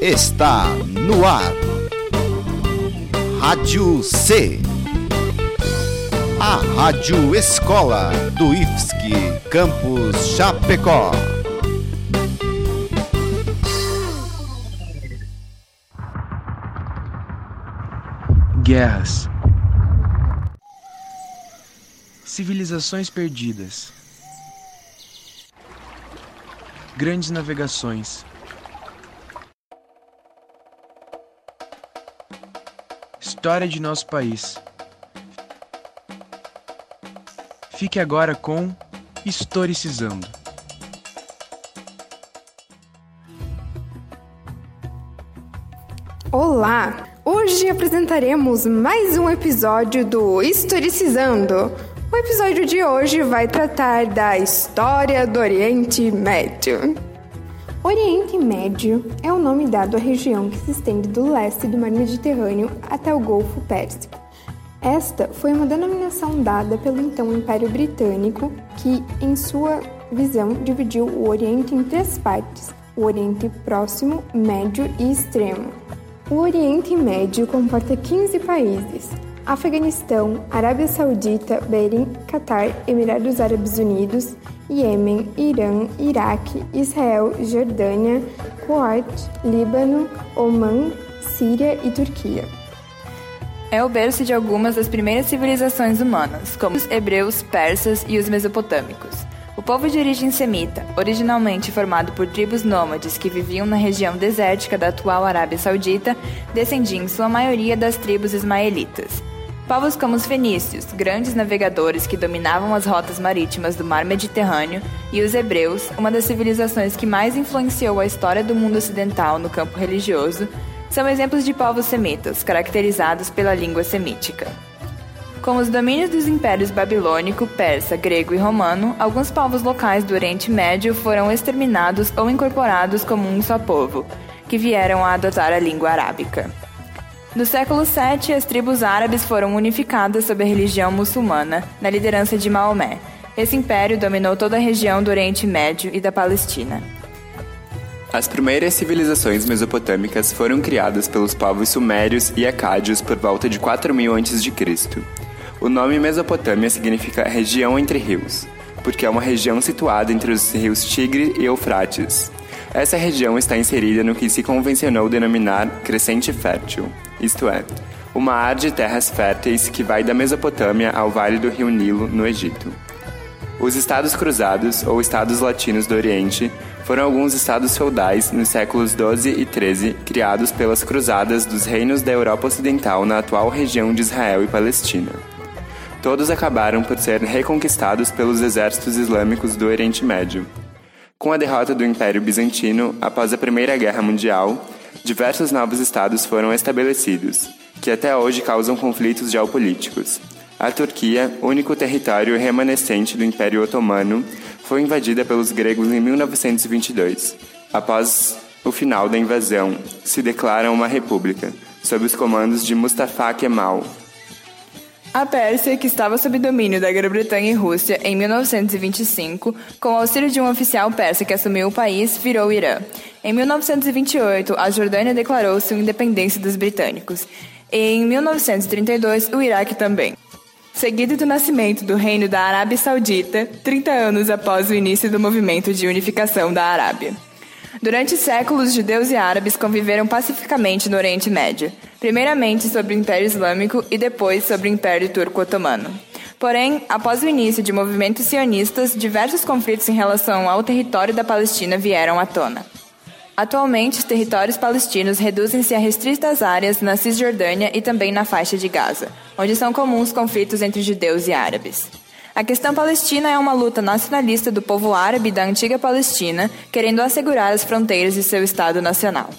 está no ar. Rádio C. A Rádio Escola do IFSC Campus Chapecó. Guerras. Civilizações perdidas. Grandes navegações. História de nosso país. Fique agora com Historicizando. Olá! Hoje apresentaremos mais um episódio do Historicizando. O episódio de hoje vai tratar da história do Oriente Médio. Oriente Médio é o nome dado à região que se estende do leste do Mar Mediterrâneo até o Golfo Pérsico. Esta foi uma denominação dada pelo então Império Britânico, que, em sua visão, dividiu o Oriente em três partes: o Oriente Próximo, Médio e Extremo. O Oriente Médio comporta 15 países: Afeganistão, Arábia Saudita, Bahrein, Catar, Emirados Árabes Unidos, Iêmen, Irã, Iraque, Israel, Jordânia, Kuwait, Líbano, Omã, Síria e Turquia. É o berço de algumas das primeiras civilizações humanas, como os hebreus, persas e os mesopotâmicos. O povo de origem semita, originalmente formado por tribos nômades que viviam na região desértica da atual Arábia Saudita, descendia em sua maioria das tribos ismaelitas. Povos como os fenícios, grandes navegadores que dominavam as rotas marítimas do mar Mediterrâneo, e os hebreus, uma das civilizações que mais influenciou a história do mundo ocidental no campo religioso, são exemplos de povos semitas, caracterizados pela língua semítica. Com os domínios dos impérios babilônico, persa, grego e romano, alguns povos locais do Oriente Médio foram exterminados ou incorporados como um só povo, que vieram a adotar a língua arábica. No século VII, as tribos árabes foram unificadas sob a religião muçulmana, na liderança de Maomé. Esse império dominou toda a região do Oriente Médio e da Palestina. As primeiras civilizações mesopotâmicas foram criadas pelos povos sumérios e acádios por volta de 4000 a.C. O nome Mesopotâmia significa região entre rios, porque é uma região situada entre os rios Tigre e Eufrates. Essa região está inserida no que se convencionou denominar crescente fértil, isto é, uma área de terras férteis que vai da Mesopotâmia ao vale do rio Nilo, no Egito. Os Estados Cruzados, ou Estados Latinos do Oriente, foram alguns estados feudais nos séculos XII e XIII criados pelas cruzadas dos reinos da Europa Ocidental na atual região de Israel e Palestina todos acabaram por ser reconquistados pelos exércitos islâmicos do Oriente Médio. Com a derrota do Império Bizantino após a Primeira Guerra Mundial, diversos novos estados foram estabelecidos, que até hoje causam conflitos geopolíticos. A Turquia, único território remanescente do Império Otomano, foi invadida pelos gregos em 1922. Após o final da invasão, se declara uma república, sob os comandos de Mustafa Kemal, a Pérsia, que estava sob domínio da Grã-Bretanha e Rússia em 1925, com o auxílio de um oficial persa que assumiu o país, virou o Irã. Em 1928, a Jordânia declarou sua independência dos britânicos. E em 1932, o Iraque também. Seguido do nascimento do Reino da Arábia Saudita, 30 anos após o início do movimento de unificação da Arábia. Durante séculos, judeus e árabes conviveram pacificamente no Oriente Médio, primeiramente sobre o Império Islâmico e depois sobre o Império Turco-Otomano. Porém, após o início de movimentos sionistas, diversos conflitos em relação ao território da Palestina vieram à tona. Atualmente, os territórios palestinos reduzem-se a restritas áreas na Cisjordânia e também na faixa de Gaza, onde são comuns conflitos entre judeus e árabes. A questão palestina é uma luta nacionalista do povo árabe da antiga Palestina, querendo assegurar as fronteiras de seu Estado nacional.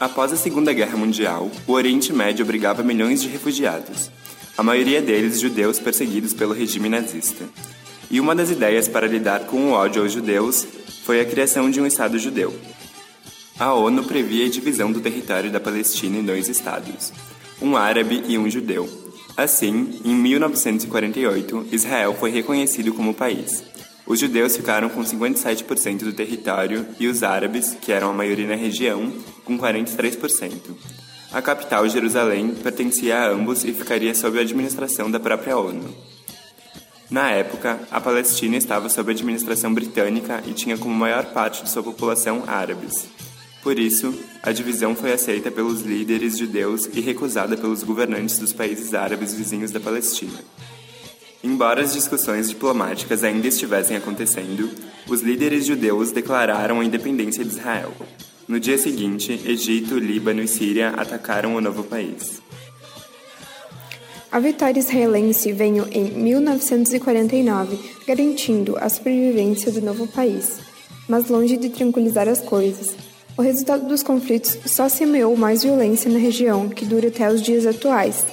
Após a Segunda Guerra Mundial, o Oriente Médio obrigava milhões de refugiados, a maioria deles judeus perseguidos pelo regime nazista. E uma das ideias para lidar com o ódio aos judeus foi a criação de um Estado judeu. A ONU previa a divisão do território da Palestina em dois estados, um árabe e um judeu, Assim, em 1948, Israel foi reconhecido como país. Os judeus ficaram com 57% do território e os árabes, que eram a maioria na região, com 43%. A capital, Jerusalém, pertencia a ambos e ficaria sob a administração da própria ONU. Na época, a Palestina estava sob a administração britânica e tinha como maior parte de sua população árabes. Por isso, a divisão foi aceita pelos líderes judeus e recusada pelos governantes dos países árabes vizinhos da Palestina. Embora as discussões diplomáticas ainda estivessem acontecendo, os líderes judeus declararam a independência de Israel. No dia seguinte, Egito, Líbano e Síria atacaram o novo país. A vitória israelense veio em 1949, garantindo a sobrevivência do novo país. Mas longe de tranquilizar as coisas, o resultado dos conflitos só semeou mais violência na região, que dura até os dias atuais.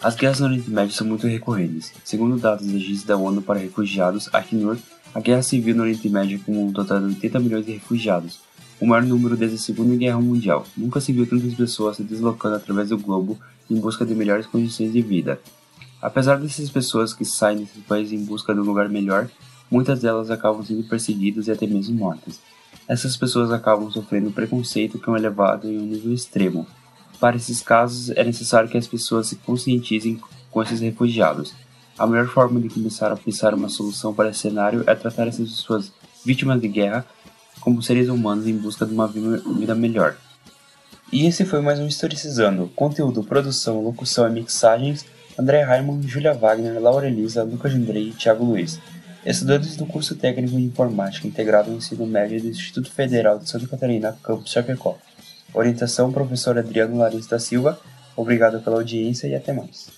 As guerras no Oriente Médio são muito recorrentes. Segundo dados da Agência da ONU para Refugiados, Acnur, a guerra civil no Oriente Médio acumula um total de 80 milhões de refugiados, o maior número desde a Segunda Guerra Mundial. Nunca se viu tantas pessoas se deslocando através do globo em busca de melhores condições de vida. Apesar dessas pessoas que saem desses países em busca de um lugar melhor, muitas delas acabam sendo perseguidas e até mesmo mortas. Essas pessoas acabam sofrendo preconceito que é elevado em um nível extremo, para esses casos, é necessário que as pessoas se conscientizem com esses refugiados. A melhor forma de começar a pensar uma solução para esse cenário é tratar essas pessoas vítimas de guerra como seres humanos em busca de uma vida melhor. E esse foi mais um Historicizando. Conteúdo, produção, locução e mixagens: André Raimond, Julia Wagner, Laura Elisa, Lucas Andrei e Thiago Luiz. Estudantes do curso técnico de informática integrado no ensino médio do Instituto Federal de Santa Catarina, campus Chapecó. Orientação: Professor Adriano Larissa da Silva. Obrigado pela audiência e até mais.